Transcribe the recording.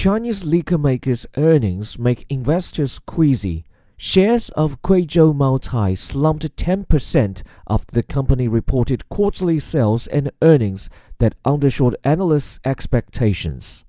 Chinese liquor makers' earnings make investors queasy. Shares of Kweichow Moutai slumped 10% after the company reported quarterly sales and earnings that undershot analysts' expectations.